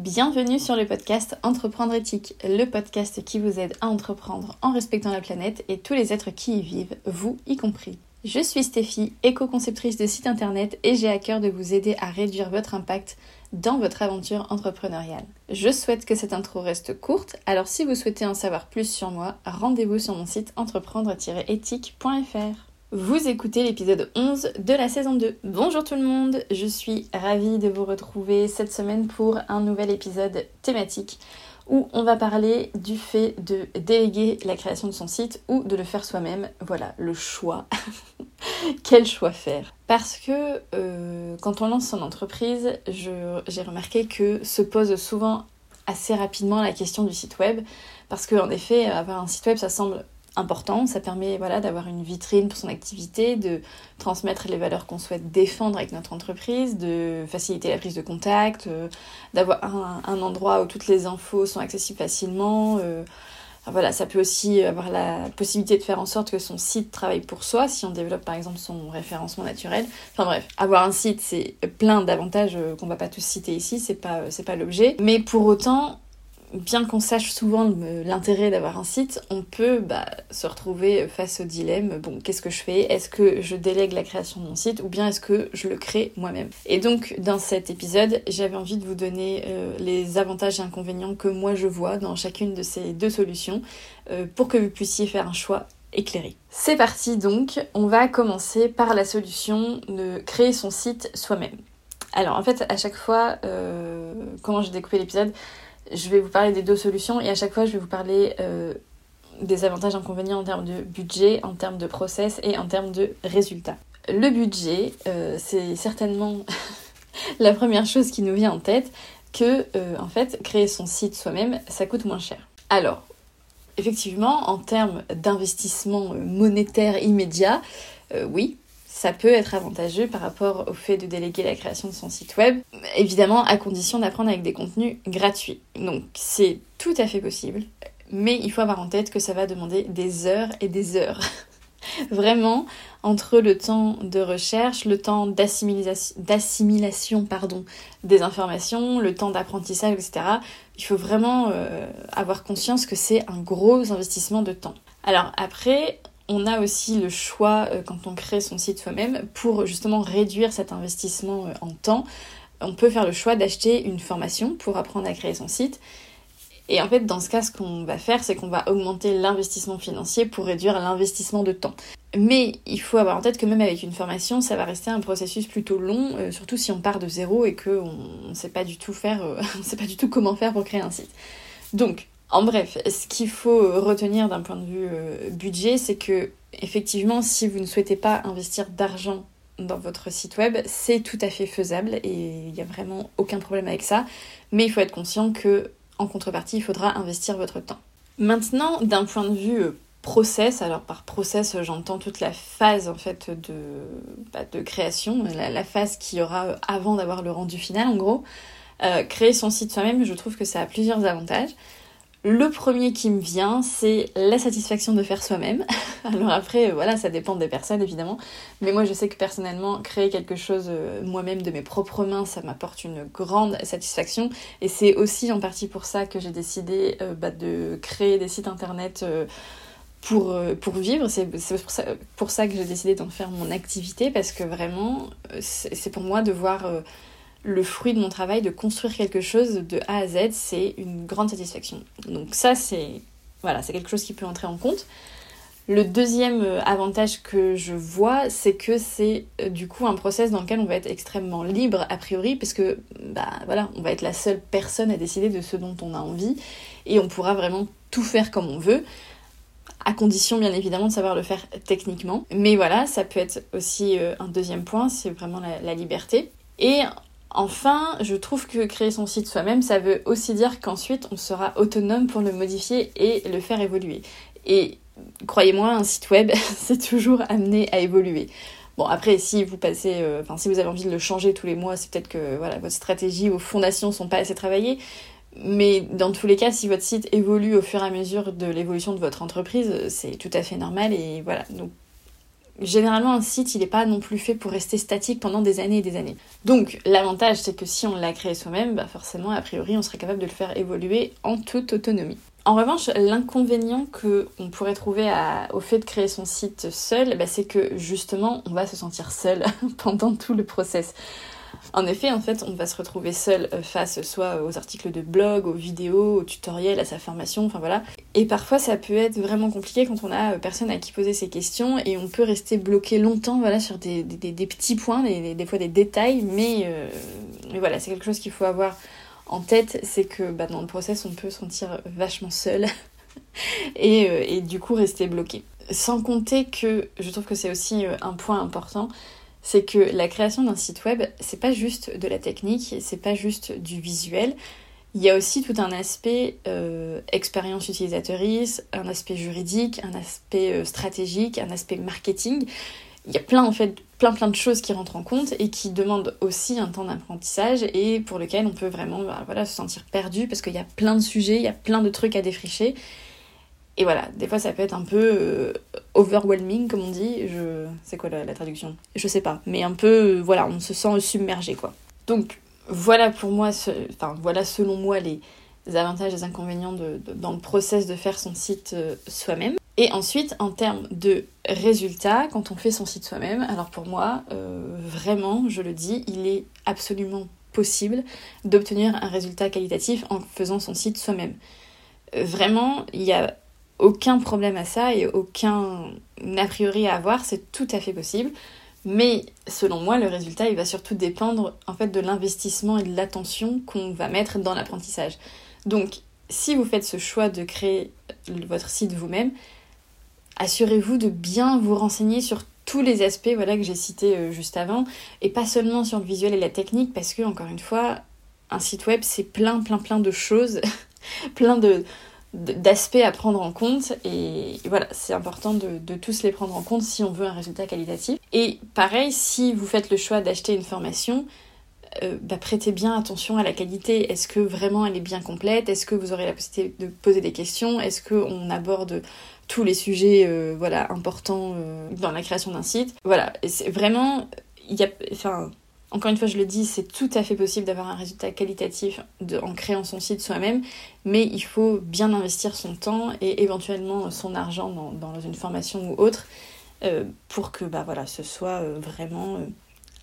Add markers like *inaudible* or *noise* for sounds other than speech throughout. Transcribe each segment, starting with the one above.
Bienvenue sur le podcast Entreprendre éthique, le podcast qui vous aide à entreprendre en respectant la planète et tous les êtres qui y vivent, vous y compris. Je suis Stéphie, éco-conceptrice de site internet et j'ai à cœur de vous aider à réduire votre impact dans votre aventure entrepreneuriale. Je souhaite que cette intro reste courte, alors si vous souhaitez en savoir plus sur moi, rendez-vous sur mon site entreprendre-éthique.fr. Vous écoutez l'épisode 11 de la saison 2. Bonjour tout le monde, je suis ravie de vous retrouver cette semaine pour un nouvel épisode thématique où on va parler du fait de déléguer la création de son site ou de le faire soi-même. Voilà, le choix. *laughs* Quel choix faire? Parce que euh, quand on lance son entreprise, j'ai remarqué que se pose souvent assez rapidement la question du site web. Parce qu'en effet, avoir un site web, ça semble important. Ça permet voilà, d'avoir une vitrine pour son activité, de transmettre les valeurs qu'on souhaite défendre avec notre entreprise, de faciliter la prise de contact, euh, d'avoir un, endroit où toutes les infos sont accessibles facilement. Euh, voilà, ça peut aussi avoir la possibilité de faire en sorte que son site travaille pour soi, si on développe par exemple son référencement naturel. Enfin bref, avoir un site, c'est plein d'avantages euh, qu'on va pas tous citer ici, c'est pas, pas l'objet. Mais pour autant, bien qu'on sache souvent l'intérêt d'avoir un site, on peut bah, se retrouver face au dilemme, bon, qu'est-ce que je fais? Est-ce que je délègue la création de mon site ou bien est-ce que je le crée moi-même? Et donc, dans cet épisode, j'avais envie de vous donner euh, les avantages et inconvénients que moi je vois dans chacune de ces deux solutions euh, pour que vous puissiez faire un choix éclairé. C'est parti donc, on va commencer par la solution de créer son site soi-même. Alors en fait, à chaque fois, euh, comment j'ai découpé l'épisode, je vais vous parler des deux solutions et à chaque fois je vais vous parler euh, des avantages et inconvénients en termes de budget, en termes de process et en termes de résultats. Le budget, euh, c'est certainement *laughs* la première chose qui nous vient en tête que euh, en fait créer son site soi-même ça coûte moins cher. Alors effectivement en termes d'investissement monétaire immédiat, oui, ça peut être avantageux par rapport au fait de déléguer la création de son site web, évidemment à condition d'apprendre avec des contenus gratuits. Donc c'est tout à fait possible, mais il faut avoir en tête que ça va demander des heures et des heures. *laughs* Vraiment, entre le temps de recherche, le temps d'assimilation pardon, des informations, le temps d'apprentissage, etc., il faut vraiment euh, avoir conscience que c'est un gros investissement de temps. Alors après, on a aussi le choix euh, quand on crée son site soi-même pour justement réduire cet investissement euh, en temps. On peut faire le choix d'acheter une formation pour apprendre à créer son site. Et en fait, dans ce cas, ce qu'on va faire, c'est qu'on va augmenter l'investissement financier pour réduire l'investissement de temps. Mais il faut avoir en tête que même avec une formation, ça va rester un processus plutôt long, euh, surtout si on part de zéro et qu'on ne sait pas du tout *laughs* sait pas du tout comment faire pour créer un site. Donc, en bref, ce qu'il faut retenir d'un point de vue euh, budget, c'est que effectivement, si vous ne souhaitez pas investir d'argent dans votre site web, c'est tout à fait faisable et il n'y a vraiment aucun problème avec ça. Mais il faut être conscient que en contrepartie, il faudra investir votre temps. Maintenant, d'un point de vue euh, process, alors par process, j'entends toute la phase en fait de, bah, création, la, phase qu'il y aura avant d'avoir le rendu final en gros. Euh, créer son site soi-même, je trouve que ça a plusieurs avantages. Le premier qui me vient, c'est la satisfaction de faire soi-même. *laughs* Alors après, voilà, ça dépend des personnes évidemment. Mais moi, je sais que personnellement, créer quelque chose euh, moi-même de mes propres mains, ça m'apporte une grande satisfaction. Et c'est aussi en partie pour ça que j'ai décidé euh, bah, de créer des sites internet. Euh, pour, vivre, c'est pour ça que j'ai décidé d'en faire mon activité parce que vraiment, c'est pour moi de voir le fruit de mon travail, de construire quelque chose de A à Z, c'est une grande satisfaction. Donc ça, c'est voilà, c'est quelque chose qui peut entrer en compte. Le deuxième euh, avantage que je vois, c'est que c'est euh, du coup un process dans lequel on va être extrêmement libre a priori, parce que bah voilà, on va être la seule personne à décider de ce dont on a envie, et on pourra vraiment tout faire comme on veut, à condition bien évidemment de savoir le faire techniquement. Mais voilà, ça peut être aussi euh, un deuxième point, c'est vraiment la, la liberté. Et Enfin, je trouve que créer son site soi-même, ça veut aussi dire qu'ensuite on sera autonome pour le modifier et le faire évoluer. Et croyez-moi, un site web, *laughs* c'est toujours amené à évoluer. Bon, après, si vous passez, euh, enfin, si vous avez envie de le changer tous les mois, c'est peut-être que voilà, votre stratégie, vos fondations sont pas assez travaillées. Mais dans tous les cas, si votre site évolue au fur et à mesure de l'évolution de votre entreprise, c'est tout à fait normal et voilà. Donc généralement un site il n'est pas non plus fait pour rester statique pendant des années et des années. Donc l'avantage c'est que si on l'a créé soi-même, bah forcément a priori on serait capable de le faire évoluer en toute autonomie. En revanche, l'inconvénient que on pourrait trouver au fait de créer son site seul, bah, c'est que justement on va se sentir seul *laughs* pendant tout le process. En effet, on va se retrouver seul euh, face soit aux articles de blog, aux vidéos, aux tutoriels, à sa formation, enfin voilà. Et parfois, ça peut être vraiment compliqué quand on a euh, personne à qui poser ses questions et on peut rester bloqué longtemps, voilà, sur des, petits points, des, fois des détails, mais, euh, mais voilà, c'est quelque chose qu'il faut avoir en tête, c'est que bah, dans le process, on peut se sentir vachement seul *laughs* et du coup rester bloqué. Sans compter que je trouve que c'est aussi un point important, c'est que la création d'un site web, c'est pas juste de la technique, c'est pas juste du visuel. Il y a aussi tout un aspect euh, expérience utilisatrice, un aspect juridique, un aspect euh, stratégique, un aspect marketing. Il y a plein en fait plein plein de choses qui rentrent en compte et qui demandent aussi un temps d'apprentissage et pour lequel on peut vraiment bah, voilà, se sentir perdu parce qu'il y a plein de sujets, il y a plein de trucs à défricher et voilà, des fois ça peut être un peu euh, overwhelming comme on dit. Je... C'est quoi la, traduction? Je sais pas. Mais un peu, euh, voilà, on se sent submergé quoi. Donc voilà pour moi, enfin voilà selon moi les avantages et les inconvénients de, dans le process de faire son site euh, soi-même. Et ensuite, en termes de résultats, quand on fait son site soi-même, alors pour moi, vraiment, je le dis, il est absolument possible d'obtenir un résultat qualitatif en faisant son site soi-même. Vraiment, il y a aucun problème à ça et aucun a priori à avoir, c'est tout à fait possible. Mais selon moi, le résultat, il va surtout dépendre en fait de l'investissement et de l'attention qu'on va mettre dans l'apprentissage. Donc, si vous faites ce choix de créer votre site vous-même, assurez-vous de bien vous renseigner sur tous les aspects voilà, que j'ai cités euh, juste avant, et pas seulement sur le visuel et la technique, parce que, encore une fois, un site web, c'est plein, plein, plein de choses, *laughs* plein de, d'aspects à prendre en compte et voilà c'est important de, tous les prendre en compte si on veut un résultat qualitatif. Et pareil si vous faites le choix d'acheter une formation euh, bah, prêtez bien attention à la qualité. Est-ce que vraiment elle est bien complète? Est-ce que vous aurez la possibilité de poser des questions? Est-ce qu'on aborde tous les sujets euh, voilà importants euh, dans la création d'un site? Voilà c'est vraiment il y a enfin encore une fois, je le dis, c'est tout à fait possible d'avoir un résultat qualitatif en créant son site soi-même, mais il faut bien investir son temps et éventuellement son argent dans, une formation ou autre euh, pour que bah, voilà, ce soit euh, vraiment euh,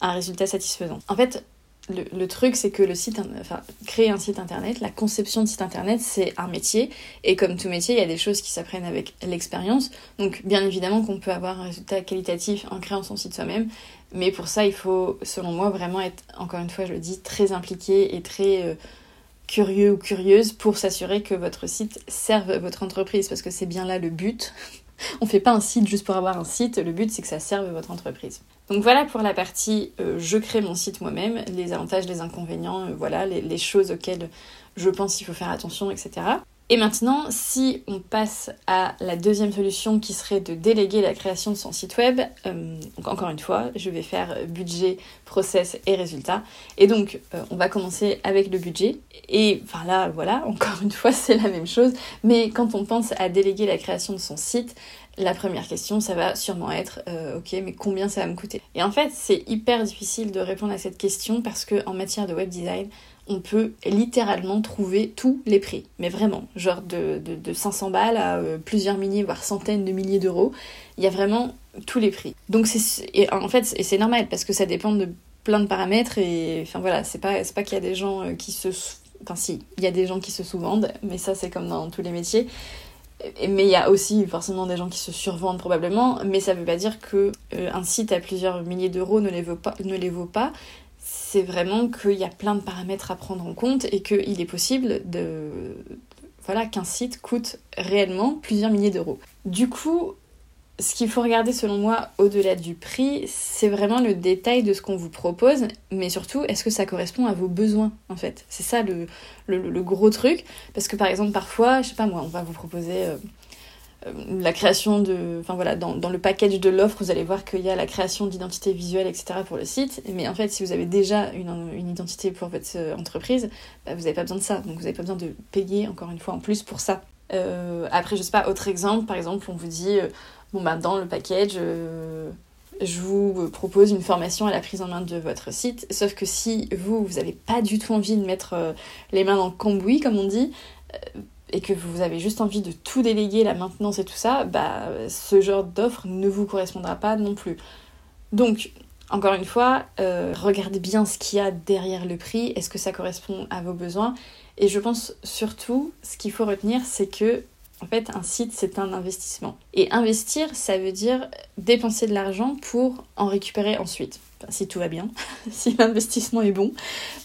un résultat satisfaisant. En fait, le, truc, c'est que le site, enfin, créer un site internet, la conception de site internet, c'est un métier. Et comme tout métier, il y a des choses qui s'apprennent avec l'expérience. Donc, bien évidemment qu'on peut avoir un résultat qualitatif en créant son site soi-même. Mais pour ça, il faut, selon moi, vraiment être, encore une fois, je le dis, très impliqué et très euh, curieux ou curieuse pour s'assurer que votre site serve votre entreprise. Parce que c'est bien là le but. *laughs* On fait pas un site juste pour avoir un site, le but c'est que ça serve votre entreprise. Donc voilà pour la partie euh, je crée mon site moi-même, les avantages, les inconvénients, euh, voilà les, choses auxquelles je pense qu'il faut faire attention, etc. Et maintenant, si on passe à la deuxième solution qui serait de déléguer la création de son site web, euh, donc encore une fois, je vais faire budget, process et résultat. Et donc, euh, on va commencer avec le budget. Et enfin là, voilà, *laughs* encore une fois, c'est la même chose. Mais quand on pense à déléguer la création de son site, la première question, ça va sûrement être euh, ok, mais combien ça va me coûter? Et en fait, c'est hyper difficile de répondre à cette question parce que en matière de web design, on peut littéralement trouver tous les prix. Mais vraiment, genre de, 500 balles à euh, plusieurs milliers, voire centaines de milliers d'euros. Il y a vraiment tous les prix. Donc c'est en fait c'est normal parce que ça dépend de plein de paramètres et enfin voilà, c'est pas pas qu'il y a des gens euh, qui se gens qui se sous-vendent, mais ça c'est comme dans tous les métiers. Mais il y a aussi forcément des gens qui se survendent probablement, mais ça veut pas dire que euh, un site à plusieurs milliers d'euros ne ne les vaut pas c'est vraiment qu'il y a plein de paramètres à prendre en compte et qu'il est possible de voilà qu'un site coûte réellement plusieurs milliers d'euros. Du coup, ce qu'il faut regarder selon moi au-delà du prix, c'est vraiment le détail de ce qu'on vous propose, mais surtout, est-ce que ça correspond à vos besoins en fait? C'est ça le, gros truc, parce que par exemple parfois, je sais pas moi, on va vous proposer euh, la création de. Enfin voilà, dans, dans le package de l'offre, vous allez voir qu'il y a la création d'identité visuelle, etc. pour le site. Mais en fait, si vous avez déjà une, une identité pour votre euh, entreprise, bah, vous n'avez pas besoin de ça. Donc vous n'avez pas besoin de payer encore une fois en plus pour ça. Euh, après, je sais pas, autre exemple, par exemple, on vous dit, bon bah dans le package, je vous propose une formation à la prise en main de votre site. Sauf que si vous, vous n'avez pas du tout envie de mettre euh, les mains dans le cambouis, comme on dit, euh, et que vous avez juste envie de tout déléguer, la maintenance et tout ça, bah ce genre d'offre ne vous correspondra pas non plus. Donc, encore une fois, euh, regardez bien ce qu'il y a derrière le prix, est-ce que ça correspond à vos besoins? Et je pense surtout, ce qu'il faut retenir, c'est que en fait, un site, c'est un investissement. Et investir, ça veut dire dépenser de l'argent pour en récupérer ensuite. si tout va bien, *laughs* si l'investissement est bon.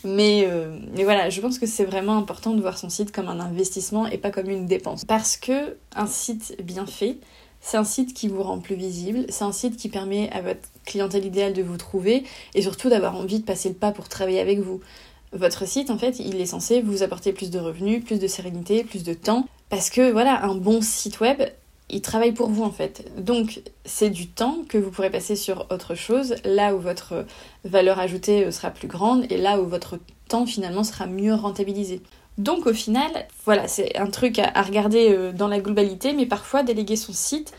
Mais, euh, mais voilà, je pense que c'est vraiment important de voir son site comme un investissement et pas comme une dépense. Parce que un site bien fait, c'est un site qui vous rend plus visible, c'est un site qui permet à votre clientèle idéale de vous trouver et surtout d'avoir envie de passer le pas pour travailler avec vous. Votre site, en fait, il est censé vous apporter plus de revenus, plus de sérénité, plus de temps. Parce que voilà, un bon site web, il travaille pour vous en fait. Donc c'est du temps que vous pourrez passer sur autre chose, là où votre valeur ajoutée sera plus grande et là où votre temps finalement sera mieux rentabilisé. Donc au final, voilà, c'est un truc à, regarder euh, dans la globalité, mais parfois déléguer son site,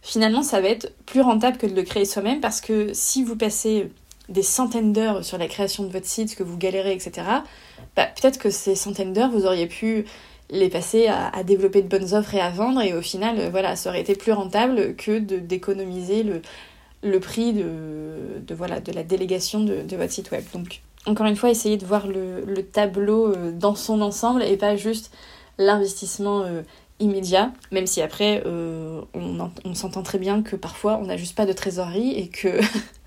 finalement ça va être plus rentable que de le créer soi-même parce que si vous passez des centaines d'heures sur la création de votre site, que vous galérez, etc., bah, peut-être que ces centaines d'heures, vous auriez pu les passer à, développer de bonnes offres et à vendre, et au final, euh, voilà, ça aurait été plus rentable que d'économiser le, prix de, de, voilà, de la délégation de, votre site web. Donc, encore une fois, essayez de voir le, le tableau euh, dans son ensemble et pas juste l'investissement euh, immédiat, même si après, on, on s'entend très bien que parfois, on n'a juste pas de trésorerie et que *laughs*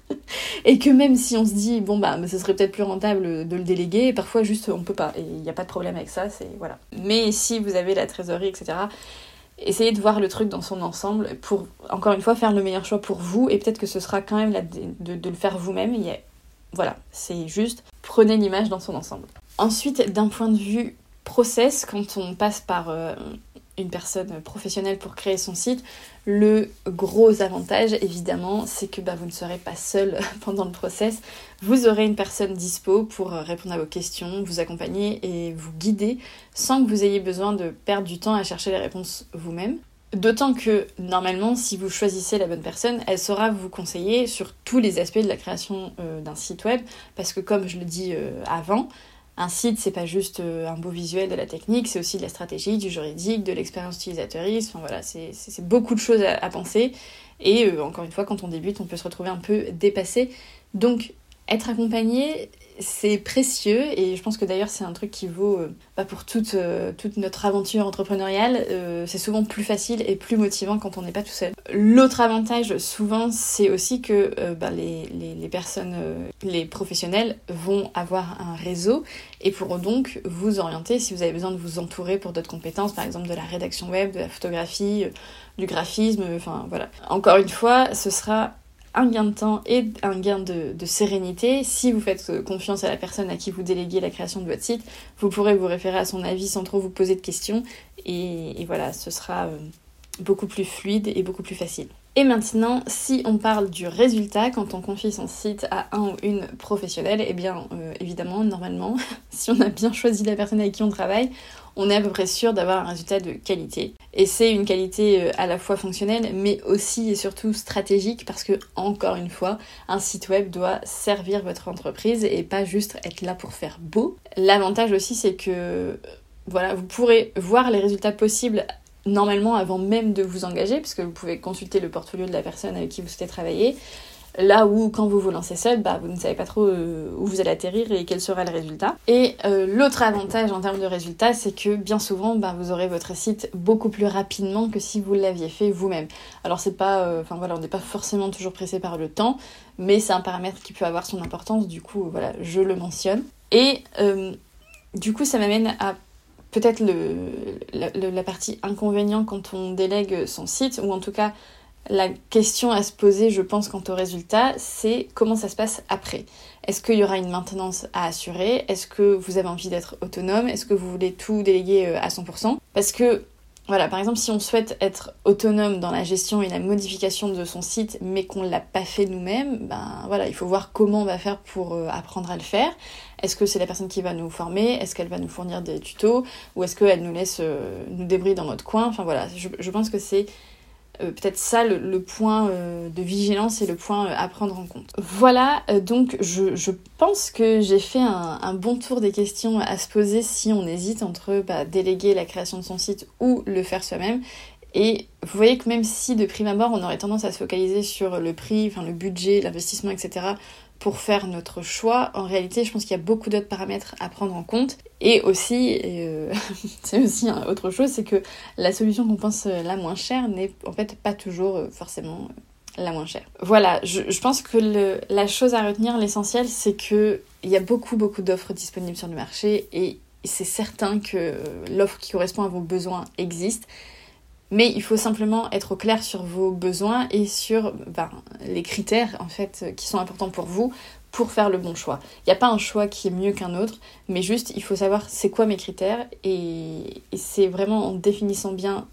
et que même si on se dit bon bah ce serait peut-être plus rentable de le déléguer, parfois juste on peut pas et il n'y a pas de problème avec ça, c'est voilà. Mais si vous avez la trésorerie etc, essayez de voir le truc dans son ensemble pour encore une fois faire le meilleur choix pour vous et peut-être que ce sera quand même de, de, le faire vous-même. Voilà, c'est juste prenez l'image dans son ensemble. Ensuite, d'un point de vue process, quand on passe par euh, une personne professionnelle pour créer son site, le gros avantage évidemment c'est que bah, vous ne serez pas seul *laughs* pendant le process, vous aurez une personne dispo pour répondre à vos questions, vous accompagner et vous guider sans que vous ayez besoin de perdre du temps à chercher les réponses vous-même. D'autant que normalement, si vous choisissez la bonne personne, elle saura vous conseiller sur tous les aspects de la création euh, d'un site web, parce que comme je le dis euh, avant, un site, c'est pas juste euh, un beau visuel de la technique, c'est aussi de la stratégie, du juridique, de l'expérience utilisatrice. Enfin voilà, c'est beaucoup de choses à, penser. Et euh, encore une fois, quand on débute, on peut se retrouver un peu dépassé. Donc, être accompagné, c'est précieux et je pense que d'ailleurs c'est un truc qui vaut euh, pas pour toute, euh, toute notre aventure entrepreneuriale. Euh, c'est souvent plus facile et plus motivant quand on n'est pas tout seul. L'autre avantage souvent c'est aussi que bah, les, les, les, personnes, les professionnels vont avoir un réseau et pourront donc vous orienter si vous avez besoin de vous entourer pour d'autres compétences, par exemple de la rédaction web, de la photographie, du graphisme, enfin voilà. Encore une fois, ce sera un gain de temps et un gain de, sérénité. Si vous faites euh, confiance à la personne à qui vous déléguez la création de votre site, vous pourrez vous référer à son avis sans trop vous poser de questions. Et, voilà, ce sera euh, beaucoup plus fluide et beaucoup plus facile. Et maintenant, si on parle du résultat quand on confie son site à un ou une professionnelle, eh bien euh, évidemment, normalement, *laughs* si on a bien choisi la personne avec qui on travaille, on est à peu près sûr d'avoir un résultat de qualité. Et c'est une qualité euh, à la fois fonctionnelle, mais aussi et surtout stratégique, parce que, encore une fois, un site web doit servir votre entreprise et pas juste être là pour faire beau. L'avantage aussi, c'est que voilà, vous pourrez voir les résultats possibles normalement avant même de vous engager, puisque vous pouvez consulter le portfolio de la personne avec qui vous souhaitez travailler. Là où quand vous vous lancez seul, bah, vous ne savez pas trop euh, où vous allez atterrir et quel sera le résultat. Et euh, l'autre avantage en termes de résultats, c'est que bien souvent, bah, vous aurez votre site beaucoup plus rapidement que si vous l'aviez fait vous-même. Alors c'est pas, euh, enfin voilà, on n'est pas forcément toujours pressé par le temps, mais c'est un paramètre qui peut avoir son importance. Du coup, voilà, je le mentionne. Et du coup, ça m'amène à peut-être la, partie inconvénient quand on délègue son site, ou en tout cas la question à se poser, je pense, quant au résultat, c'est comment ça se passe après. Est-ce qu'il y aura une maintenance à assurer? Est-ce que vous avez envie d'être autonome? Est-ce que vous voulez tout déléguer euh, à 100% Parce que, voilà, par exemple, si on souhaite être autonome dans la gestion et la modification de son site, mais qu'on ne l'a pas fait nous-mêmes, ben voilà, il faut voir comment on va faire pour euh, apprendre à le faire. Est-ce que c'est la personne qui va nous former? Est-ce qu'elle va nous fournir des tutos? Ou est-ce qu'elle nous laisse euh, nous débrouiller dans notre coin? Enfin voilà, je pense que c'est euh, peut-être ça le, point euh, de vigilance et le point à prendre en compte. Voilà, donc je, pense que j'ai fait un, bon tour des questions à se poser si on hésite entre bah, déléguer la création de son site ou le faire soi-même. Et vous voyez que même si de prime abord on aurait tendance à se focaliser sur le prix, enfin le budget, l'investissement, etc., pour faire notre choix, en réalité, je pense qu'il y a beaucoup d'autres paramètres à prendre en compte. Et aussi, euh, *laughs* c'est aussi autre chose, c'est que la solution qu'on pense euh, la moins chère n'est en fait pas toujours euh, forcément la moins chère. Voilà, je, pense que la chose à retenir, l'essentiel, c'est qu'il y a beaucoup, beaucoup d'offres disponibles sur le marché et c'est certain que l'offre qui correspond à vos besoins existe. Mais il faut simplement être au clair sur vos besoins et sur ben, les critères en fait qui sont importants pour vous pour faire le bon choix. Il n'y a pas un choix qui est mieux qu'un autre, mais juste il faut savoir c'est quoi mes critères et, c'est vraiment en définissant bien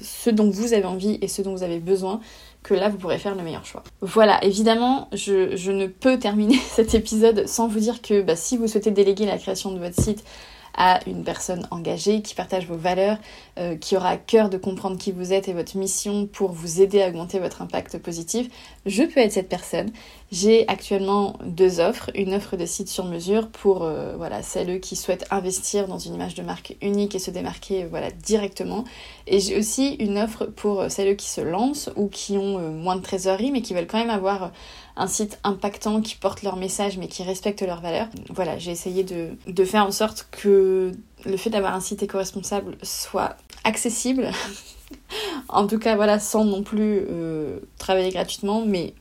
ce dont vous avez envie et ce dont vous avez besoin que là vous pourrez faire le meilleur choix. Voilà, évidemment, je, ne peux terminer *laughs* cet épisode sans vous dire que bah, si vous souhaitez déléguer la création de votre site à une personne engagée qui partage vos valeurs, euh, qui aura à cœur de comprendre qui vous êtes et votre mission pour vous aider à augmenter votre impact positif, je peux être cette personne. J'ai actuellement deux offres, une offre de site sur mesure pour euh, voilà, celles qui souhaitent investir dans une image de marque unique et se démarquer voilà, directement. Et j'ai aussi une offre pour celles qui se lancent ou qui ont euh, moins de trésorerie mais qui veulent quand même avoir un site impactant qui porte leur message mais qui respecte leurs valeurs. Voilà, j'ai essayé de, faire en sorte que le fait d'avoir un site éco-responsable soit accessible. *laughs* en tout cas, voilà, sans non plus euh, travailler gratuitement, mais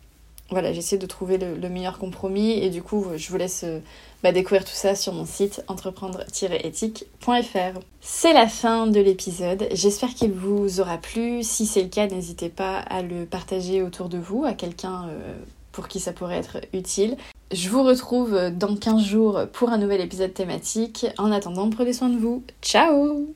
voilà, j'essaie de trouver le, meilleur compromis et du coup, je vous laisse euh, bah, découvrir tout ça sur mon site entreprendre-éthique.fr. C'est la fin de l'épisode. J'espère qu'il vous aura plu. Si c'est le cas, n'hésitez pas à le partager autour de vous, à quelqu'un euh, pour qui ça pourrait être utile. Je vous retrouve dans 15 jours pour un nouvel épisode thématique. En attendant, prenez soin de vous. Ciao